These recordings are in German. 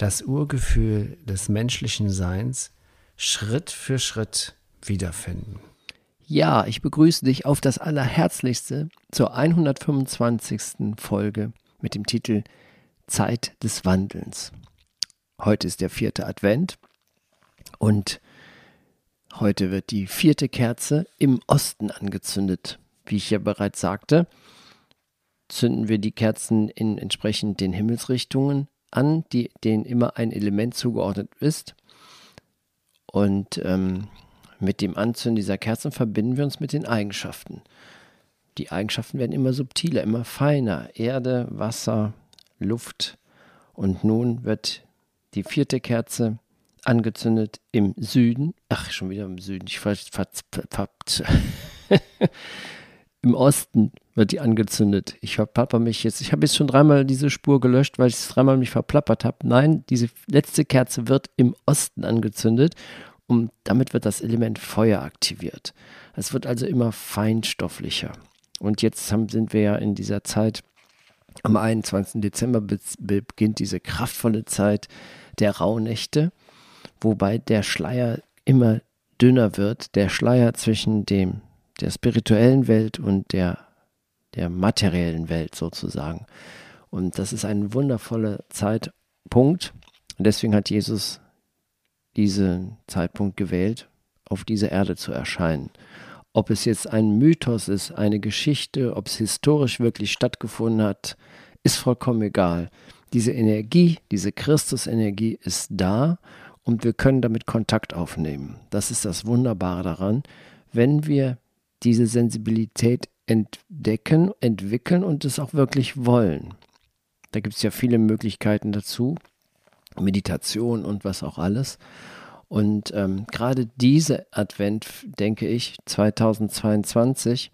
das Urgefühl des menschlichen Seins Schritt für Schritt wiederfinden. Ja, ich begrüße dich auf das Allerherzlichste zur 125. Folge mit dem Titel Zeit des Wandelns. Heute ist der vierte Advent und heute wird die vierte Kerze im Osten angezündet. Wie ich ja bereits sagte, zünden wir die Kerzen in entsprechend den Himmelsrichtungen an, die, denen immer ein Element zugeordnet ist. Und ähm, mit dem Anzünden dieser Kerzen verbinden wir uns mit den Eigenschaften. Die Eigenschaften werden immer subtiler, immer feiner. Erde, Wasser, Luft. Und nun wird die vierte Kerze angezündet im Süden. Ach, schon wieder im Süden. Ich ver, ver, ver, Im Osten wird die angezündet. Ich verplapper mich jetzt. Ich habe jetzt schon dreimal diese Spur gelöscht, weil ich es dreimal mich verplappert habe. Nein, diese letzte Kerze wird im Osten angezündet und damit wird das Element Feuer aktiviert. Es wird also immer feinstofflicher. Und jetzt haben, sind wir ja in dieser Zeit, am 21. Dezember beginnt diese kraftvolle Zeit der Rauhnächte, wobei der Schleier immer dünner wird, der Schleier zwischen dem der spirituellen Welt und der, der materiellen Welt sozusagen. Und das ist ein wundervoller Zeitpunkt. Und deswegen hat Jesus diesen Zeitpunkt gewählt, auf dieser Erde zu erscheinen. Ob es jetzt ein Mythos ist, eine Geschichte, ob es historisch wirklich stattgefunden hat, ist vollkommen egal. Diese Energie, diese Christusenergie ist da und wir können damit Kontakt aufnehmen. Das ist das Wunderbare daran, wenn wir diese Sensibilität entdecken, entwickeln und es auch wirklich wollen. Da gibt es ja viele Möglichkeiten dazu, Meditation und was auch alles. Und ähm, gerade diese Advent, denke ich, 2022,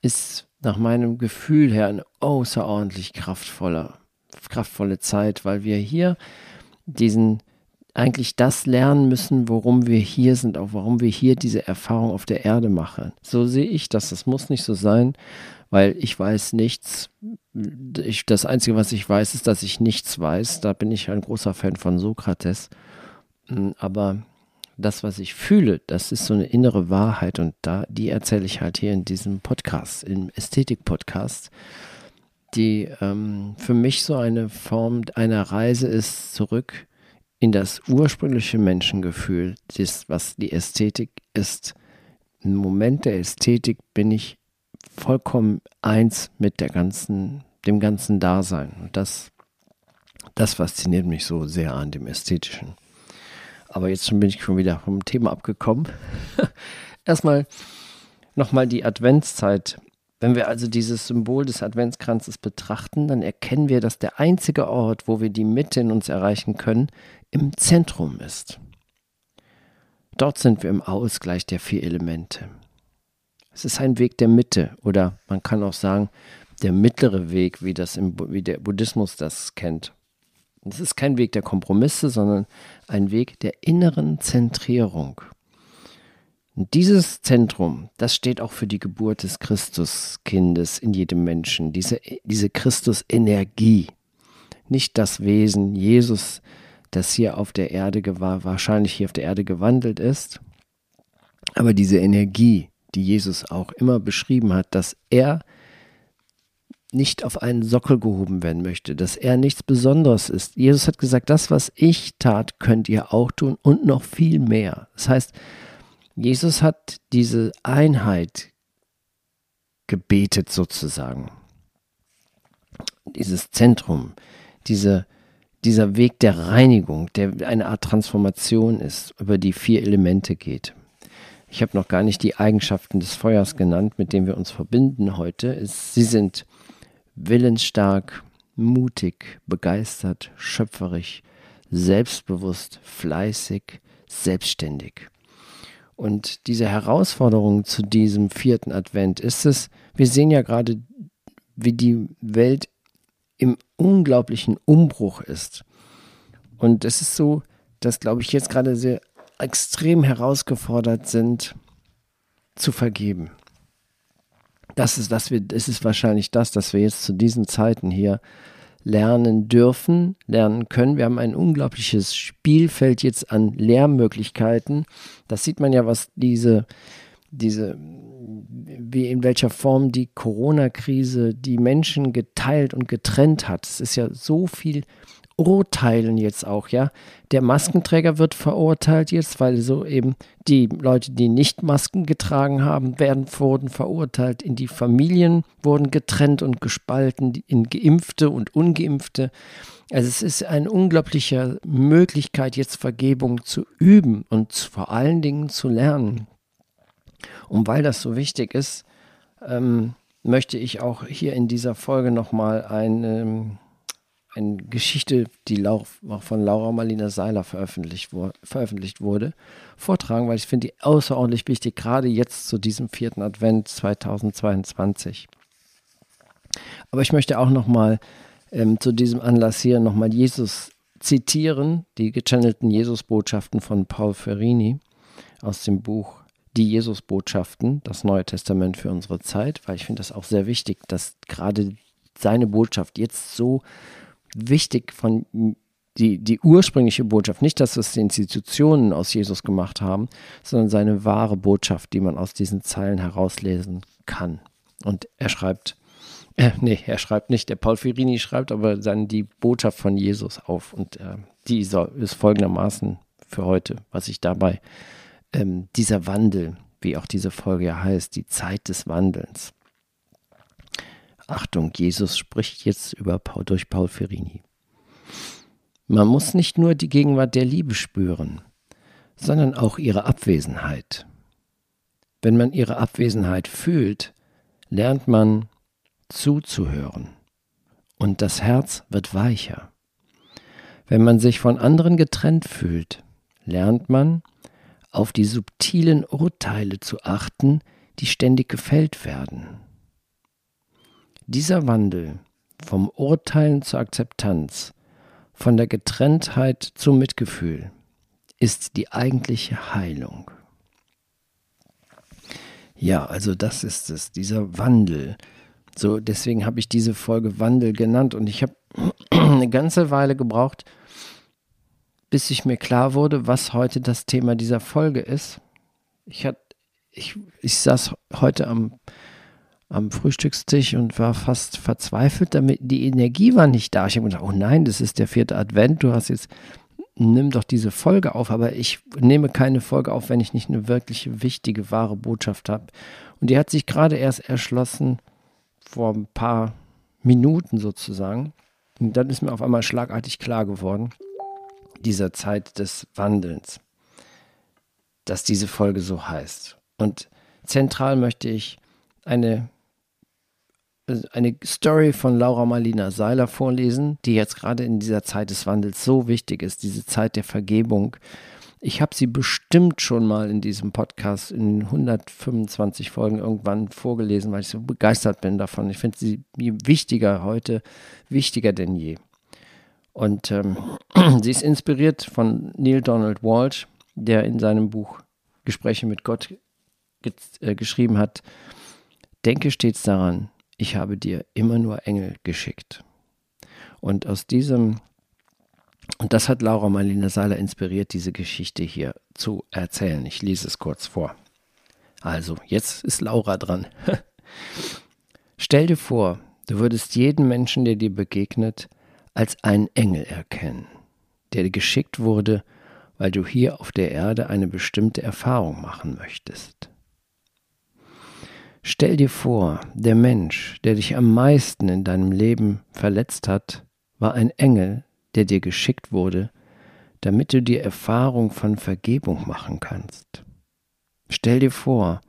ist nach meinem Gefühl her eine außerordentlich kraftvolle, kraftvolle Zeit, weil wir hier diesen eigentlich das lernen müssen, worum wir hier sind, auch warum wir hier diese Erfahrung auf der Erde machen. So sehe ich das. Das muss nicht so sein, weil ich weiß nichts. Ich, das Einzige, was ich weiß, ist, dass ich nichts weiß. Da bin ich ein großer Fan von Sokrates. Hm, aber das, was ich fühle, das ist so eine innere Wahrheit und da, die erzähle ich halt hier in diesem Podcast, im Ästhetik-Podcast, die ähm, für mich so eine Form einer Reise ist zurück in das ursprüngliche Menschengefühl, das, was die Ästhetik ist. Im Moment der Ästhetik bin ich vollkommen eins mit der ganzen, dem ganzen Dasein. Und das, das fasziniert mich so sehr an dem Ästhetischen. Aber jetzt bin ich schon wieder vom Thema abgekommen. Erstmal nochmal die Adventszeit wenn wir also dieses Symbol des Adventskranzes betrachten, dann erkennen wir, dass der einzige Ort, wo wir die Mitte in uns erreichen können, im Zentrum ist. Dort sind wir im Ausgleich der vier Elemente. Es ist ein Weg der Mitte oder man kann auch sagen, der mittlere Weg, wie, das im, wie der Buddhismus das kennt. Es ist kein Weg der Kompromisse, sondern ein Weg der inneren Zentrierung. Dieses Zentrum, das steht auch für die Geburt des Christuskindes in jedem Menschen, diese, diese Christusenergie, nicht das Wesen Jesus, das hier auf der Erde wahrscheinlich hier auf der Erde gewandelt ist, aber diese Energie, die Jesus auch immer beschrieben hat, dass er nicht auf einen Sockel gehoben werden möchte, dass er nichts Besonderes ist. Jesus hat gesagt, das, was ich tat, könnt ihr auch tun und noch viel mehr. Das heißt, Jesus hat diese Einheit gebetet sozusagen. Dieses Zentrum, diese, dieser Weg der Reinigung, der eine Art Transformation ist, über die vier Elemente geht. Ich habe noch gar nicht die Eigenschaften des Feuers genannt, mit denen wir uns verbinden heute. Sie sind willensstark, mutig, begeistert, schöpferisch, selbstbewusst, fleißig, selbstständig. Und diese Herausforderung zu diesem vierten Advent ist es, wir sehen ja gerade, wie die Welt im unglaublichen Umbruch ist. Und es ist so, dass, glaube ich, jetzt gerade sehr extrem herausgefordert sind, zu vergeben. Das ist, was wir, es ist wahrscheinlich das, dass wir jetzt zu diesen Zeiten hier lernen dürfen, lernen können. Wir haben ein unglaubliches Spielfeld jetzt an Lehrmöglichkeiten. Das sieht man ja, was diese, diese, wie in welcher Form die Corona-Krise die Menschen geteilt und getrennt hat. Es ist ja so viel urteilen jetzt auch, ja. Der Maskenträger wird verurteilt jetzt, weil so eben die Leute, die nicht Masken getragen haben, werden, wurden verurteilt. In die Familien wurden getrennt und gespalten, in Geimpfte und Ungeimpfte. Also es ist eine unglaubliche Möglichkeit, jetzt Vergebung zu üben und vor allen Dingen zu lernen. Und weil das so wichtig ist, ähm, möchte ich auch hier in dieser Folge nochmal ein ähm, eine Geschichte, die auch von Laura Marlina Seiler veröffentlicht, veröffentlicht wurde, vortragen, weil ich finde die außerordentlich wichtig, gerade jetzt zu diesem vierten Advent 2022. Aber ich möchte auch nochmal ähm, zu diesem Anlass hier nochmal Jesus zitieren, die gechannelten Jesus-Botschaften von Paul Ferrini aus dem Buch Die Jesus-Botschaften, das Neue Testament für unsere Zeit, weil ich finde das auch sehr wichtig, dass gerade seine Botschaft jetzt so wichtig von die, die ursprüngliche Botschaft, nicht, dass es die Institutionen aus Jesus gemacht haben, sondern seine wahre Botschaft, die man aus diesen Zeilen herauslesen kann. Und er schreibt, äh, nee, er schreibt nicht, der Paul Firini schreibt aber dann die Botschaft von Jesus auf. Und äh, die soll, ist folgendermaßen für heute, was ich dabei, ähm, dieser Wandel, wie auch diese Folge ja heißt, die Zeit des Wandelns. Achtung, Jesus spricht jetzt über durch Paul Ferrini. Man muss nicht nur die Gegenwart der Liebe spüren, sondern auch ihre Abwesenheit. Wenn man ihre Abwesenheit fühlt, lernt man zuzuhören und das Herz wird weicher. Wenn man sich von anderen getrennt fühlt, lernt man, auf die subtilen Urteile zu achten, die ständig gefällt werden. Dieser Wandel vom Urteilen zur Akzeptanz, von der Getrenntheit zum Mitgefühl, ist die eigentliche Heilung. Ja, also das ist es, dieser Wandel. So, deswegen habe ich diese Folge Wandel genannt und ich habe eine ganze Weile gebraucht, bis ich mir klar wurde, was heute das Thema dieser Folge ist. Ich, hat, ich, ich saß heute am am Frühstückstisch und war fast verzweifelt, damit die Energie war nicht da. Ich habe gedacht, oh nein, das ist der vierte Advent, du hast jetzt, nimm doch diese Folge auf, aber ich nehme keine Folge auf, wenn ich nicht eine wirklich wichtige, wahre Botschaft habe. Und die hat sich gerade erst erschlossen vor ein paar Minuten sozusagen. Und dann ist mir auf einmal schlagartig klar geworden, dieser Zeit des Wandelns, dass diese Folge so heißt. Und zentral möchte ich eine eine Story von Laura Marlina Seiler vorlesen, die jetzt gerade in dieser Zeit des Wandels so wichtig ist, diese Zeit der Vergebung. Ich habe sie bestimmt schon mal in diesem Podcast in 125 Folgen irgendwann vorgelesen, weil ich so begeistert bin davon. Ich finde sie wichtiger heute, wichtiger denn je. Und ähm, sie ist inspiriert von Neil Donald Walsh, der in seinem Buch Gespräche mit Gott ge äh, geschrieben hat. Denke stets daran, ich habe dir immer nur Engel geschickt. Und aus diesem, und das hat Laura Marlene Seiler inspiriert, diese Geschichte hier zu erzählen. Ich lese es kurz vor. Also, jetzt ist Laura dran. Stell dir vor, du würdest jeden Menschen, der dir begegnet, als einen Engel erkennen, der dir geschickt wurde, weil du hier auf der Erde eine bestimmte Erfahrung machen möchtest. Stell dir vor, der Mensch, der dich am meisten in deinem Leben verletzt hat, war ein Engel, der dir geschickt wurde, damit du die Erfahrung von Vergebung machen kannst. Stell dir vor,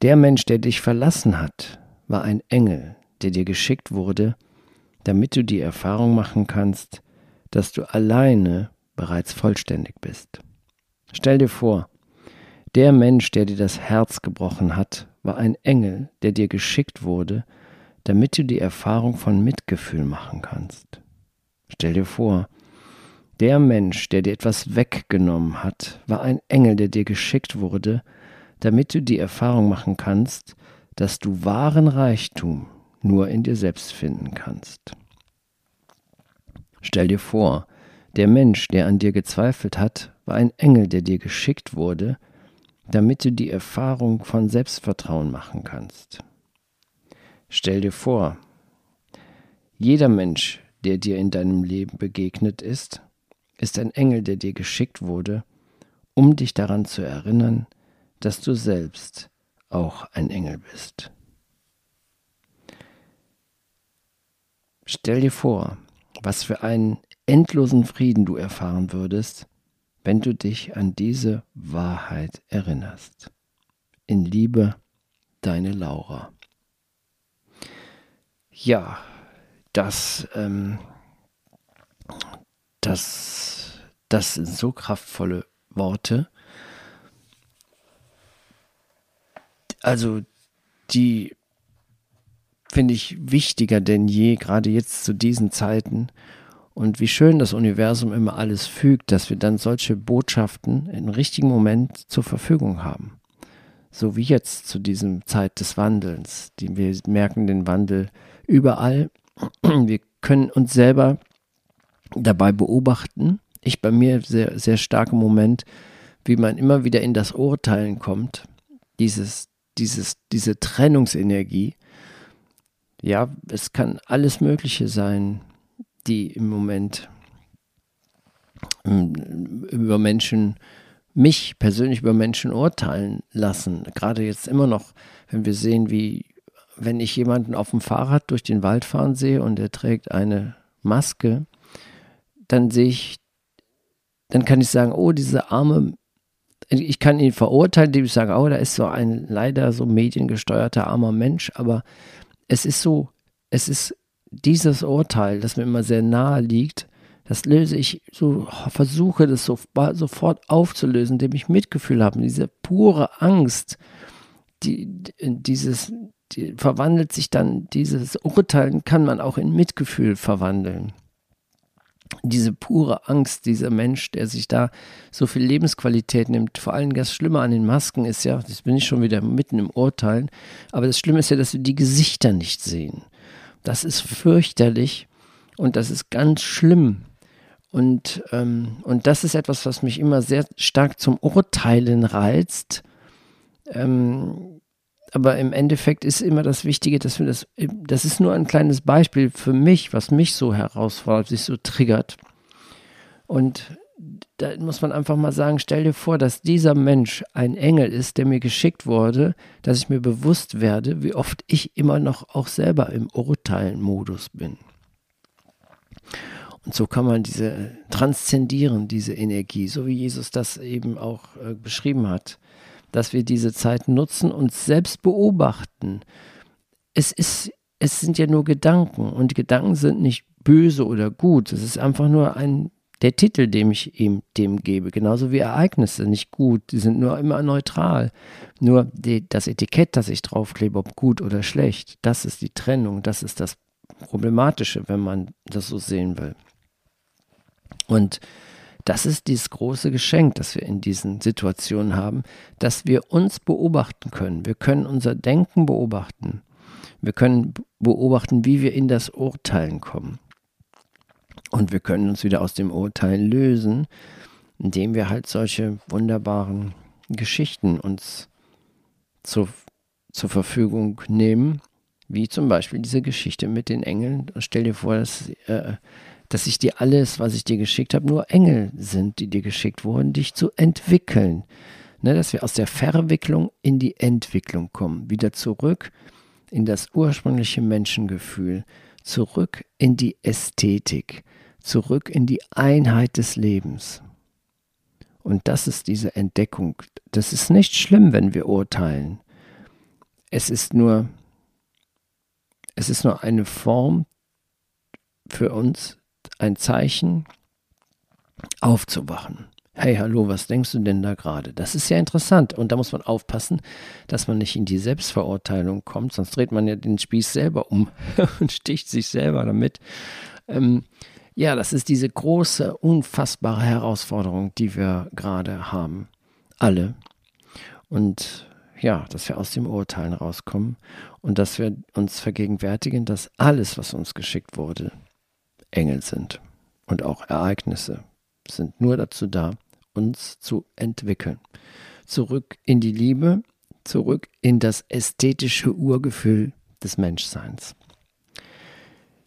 der Mensch, der dich verlassen hat, war ein Engel, der dir geschickt wurde, damit du die Erfahrung machen kannst, dass du alleine bereits vollständig bist. Stell dir vor, der Mensch, der dir das Herz gebrochen hat, war ein Engel, der dir geschickt wurde, damit du die Erfahrung von Mitgefühl machen kannst. Stell dir vor, der Mensch, der dir etwas weggenommen hat, war ein Engel, der dir geschickt wurde, damit du die Erfahrung machen kannst, dass du wahren Reichtum nur in dir selbst finden kannst. Stell dir vor, der Mensch, der an dir gezweifelt hat, war ein Engel, der dir geschickt wurde, damit du die Erfahrung von Selbstvertrauen machen kannst. Stell dir vor, jeder Mensch, der dir in deinem Leben begegnet ist, ist ein Engel, der dir geschickt wurde, um dich daran zu erinnern, dass du selbst auch ein Engel bist. Stell dir vor, was für einen endlosen Frieden du erfahren würdest, wenn du dich an diese Wahrheit erinnerst. In Liebe, deine Laura. Ja, das, ähm, das, das sind so kraftvolle Worte. Also, die finde ich wichtiger denn je, gerade jetzt zu diesen Zeiten. Und wie schön das Universum immer alles fügt, dass wir dann solche Botschaften im richtigen Moment zur Verfügung haben. So wie jetzt zu diesem Zeit des Wandelns. Die, wir merken den Wandel überall. Wir können uns selber dabei beobachten. Ich bei mir sehr, sehr stark im Moment, wie man immer wieder in das Urteilen kommt. Dieses, dieses, diese Trennungsenergie. Ja, es kann alles Mögliche sein die im Moment ähm, über Menschen, mich persönlich über Menschen urteilen lassen. Gerade jetzt immer noch, wenn wir sehen, wie, wenn ich jemanden auf dem Fahrrad durch den Wald fahren sehe und er trägt eine Maske, dann sehe ich, dann kann ich sagen, oh, diese arme, ich kann ihn verurteilen, indem ich sage, oh, da ist so ein leider so mediengesteuerter armer Mensch, aber es ist so, es ist dieses Urteil, das mir immer sehr nahe liegt, das löse ich, so versuche das so, sofort aufzulösen, indem ich Mitgefühl habe. Diese pure Angst, die, dieses, die verwandelt sich dann, dieses Urteilen kann man auch in Mitgefühl verwandeln. Diese pure Angst, dieser Mensch, der sich da so viel Lebensqualität nimmt, vor allem das Schlimme an den Masken ist ja, das bin ich schon wieder mitten im Urteilen, aber das Schlimme ist ja, dass wir die Gesichter nicht sehen. Das ist fürchterlich und das ist ganz schlimm. Und, ähm, und das ist etwas, was mich immer sehr stark zum Urteilen reizt. Ähm, aber im Endeffekt ist immer das Wichtige, dass wir das, das ist nur ein kleines Beispiel für mich, was mich so herausfordert, sich so triggert. Und da muss man einfach mal sagen, stell dir vor, dass dieser Mensch ein Engel ist, der mir geschickt wurde, dass ich mir bewusst werde, wie oft ich immer noch auch selber im Urteilen-Modus bin. Und so kann man diese transzendieren, diese Energie, so wie Jesus das eben auch äh, beschrieben hat, dass wir diese Zeit nutzen und selbst beobachten. Es ist, es sind ja nur Gedanken und Gedanken sind nicht böse oder gut. Es ist einfach nur ein der Titel, den ich ihm dem gebe, genauso wie Ereignisse, nicht gut, die sind nur immer neutral. Nur die, das Etikett, das ich draufklebe, ob gut oder schlecht, das ist die Trennung, das ist das Problematische, wenn man das so sehen will. Und das ist dieses große Geschenk, das wir in diesen Situationen haben, dass wir uns beobachten können. Wir können unser Denken beobachten. Wir können beobachten, wie wir in das Urteilen kommen. Und wir können uns wieder aus dem Urteil lösen, indem wir halt solche wunderbaren Geschichten uns zu, zur Verfügung nehmen, wie zum Beispiel diese Geschichte mit den Engeln. Stell dir vor, dass, äh, dass ich dir alles, was ich dir geschickt habe, nur Engel sind, die dir geschickt wurden, dich zu entwickeln. Ne, dass wir aus der Verwicklung in die Entwicklung kommen, wieder zurück in das ursprüngliche Menschengefühl, zurück in die Ästhetik zurück in die Einheit des Lebens. Und das ist diese Entdeckung. Das ist nicht schlimm, wenn wir urteilen. Es ist nur, es ist nur eine Form für uns, ein Zeichen, aufzuwachen. Hey, hallo, was denkst du denn da gerade? Das ist ja interessant. Und da muss man aufpassen, dass man nicht in die Selbstverurteilung kommt, sonst dreht man ja den Spieß selber um und sticht sich selber damit. Ähm, ja, das ist diese große, unfassbare Herausforderung, die wir gerade haben. Alle. Und ja, dass wir aus dem Urteilen rauskommen und dass wir uns vergegenwärtigen, dass alles, was uns geschickt wurde, Engel sind. Und auch Ereignisse sind nur dazu da, uns zu entwickeln. Zurück in die Liebe, zurück in das ästhetische Urgefühl des Menschseins.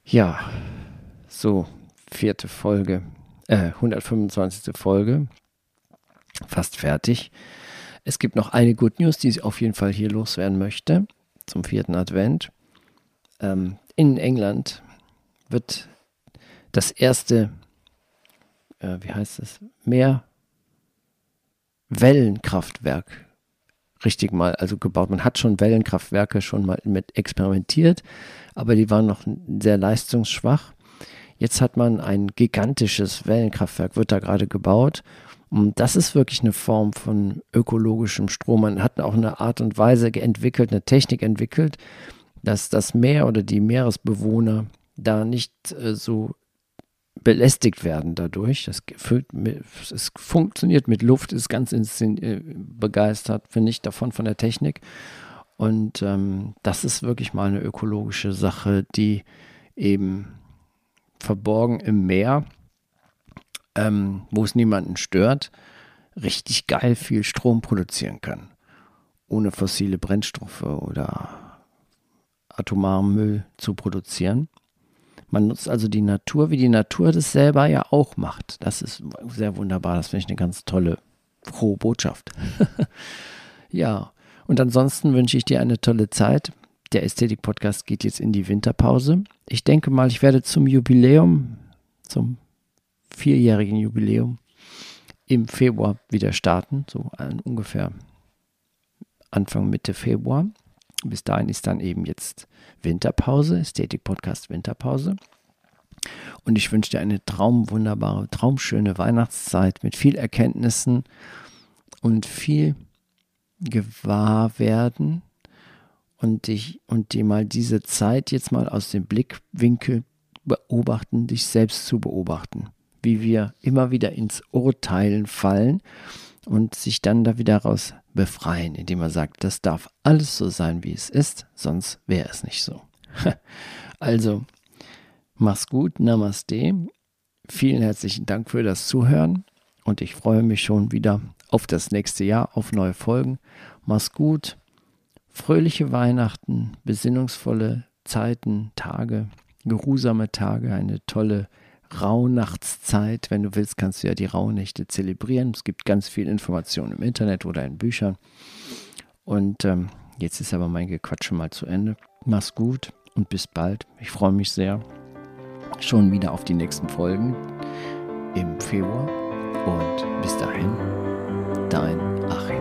Ja, so, vierte Folge, äh, 125. Folge, fast fertig. Es gibt noch eine Good News, die ich auf jeden Fall hier loswerden möchte, zum vierten Advent. Ähm, in England wird das erste, äh, wie heißt es, Meer Wellenkraftwerk richtig mal also gebaut. Man hat schon Wellenkraftwerke schon mal mit experimentiert, aber die waren noch sehr leistungsschwach. Jetzt hat man ein gigantisches Wellenkraftwerk, wird da gerade gebaut. Und das ist wirklich eine Form von ökologischem Strom. Man hat auch eine Art und Weise entwickelt, eine Technik entwickelt, dass das Meer oder die Meeresbewohner da nicht äh, so belästigt werden dadurch. Das mit, es funktioniert mit Luft, ist ganz äh, begeistert, finde ich, davon von der Technik. Und ähm, das ist wirklich mal eine ökologische Sache, die eben verborgen im Meer, ähm, wo es niemanden stört, richtig geil viel Strom produzieren kann. Ohne fossile Brennstoffe oder atomaren Müll zu produzieren. Man nutzt also die Natur, wie die Natur das selber ja auch macht. Das ist sehr wunderbar. Das finde ich eine ganz tolle, frohe Botschaft. ja, und ansonsten wünsche ich dir eine tolle Zeit. Der Ästhetik-Podcast geht jetzt in die Winterpause. Ich denke mal, ich werde zum Jubiläum, zum vierjährigen Jubiläum im Februar wieder starten, so ungefähr Anfang Mitte Februar. Bis dahin ist dann eben jetzt Winterpause, Ästhetik Podcast Winterpause. Und ich wünsche dir eine traumwunderbare, traumschöne Weihnachtszeit mit viel Erkenntnissen und viel Gewahrwerden und dich und dir mal diese Zeit jetzt mal aus dem Blickwinkel beobachten, dich selbst zu beobachten, wie wir immer wieder ins Urteilen fallen und sich dann da wieder raus befreien, indem er sagt, das darf alles so sein, wie es ist, sonst wäre es nicht so. also, mach's gut, Namaste. Vielen herzlichen Dank für das Zuhören und ich freue mich schon wieder auf das nächste Jahr, auf neue Folgen. Mach's gut, fröhliche Weihnachten, besinnungsvolle Zeiten, Tage, geruhsame Tage, eine tolle Rauhnachtszeit. Wenn du willst, kannst du ja die Rauhnächte zelebrieren. Es gibt ganz viel Informationen im Internet oder in Büchern. Und ähm, jetzt ist aber mein Gequatsche mal zu Ende. Mach's gut und bis bald. Ich freue mich sehr schon wieder auf die nächsten Folgen im Februar. Und bis dahin, dein Achim.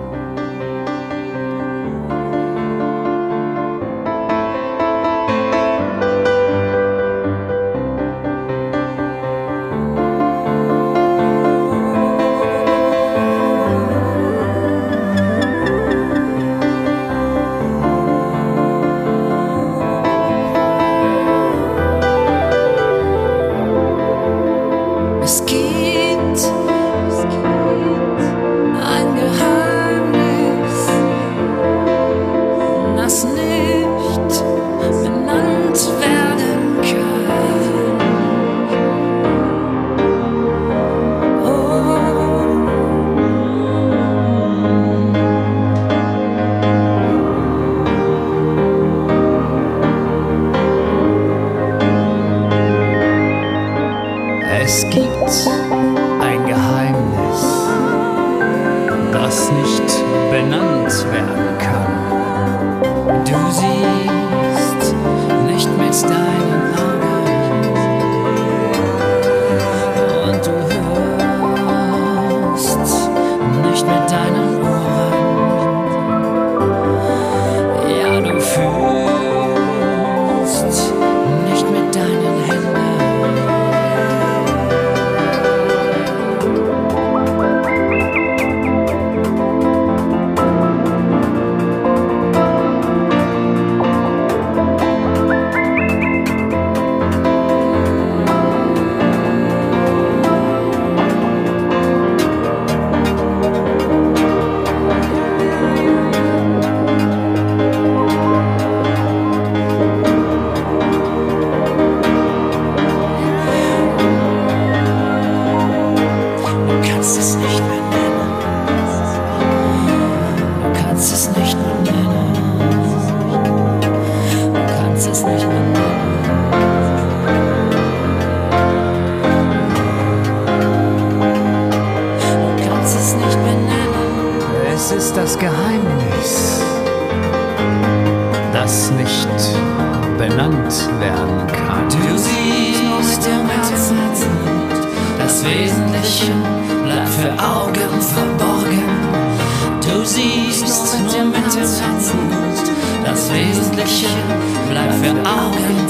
Bleibt für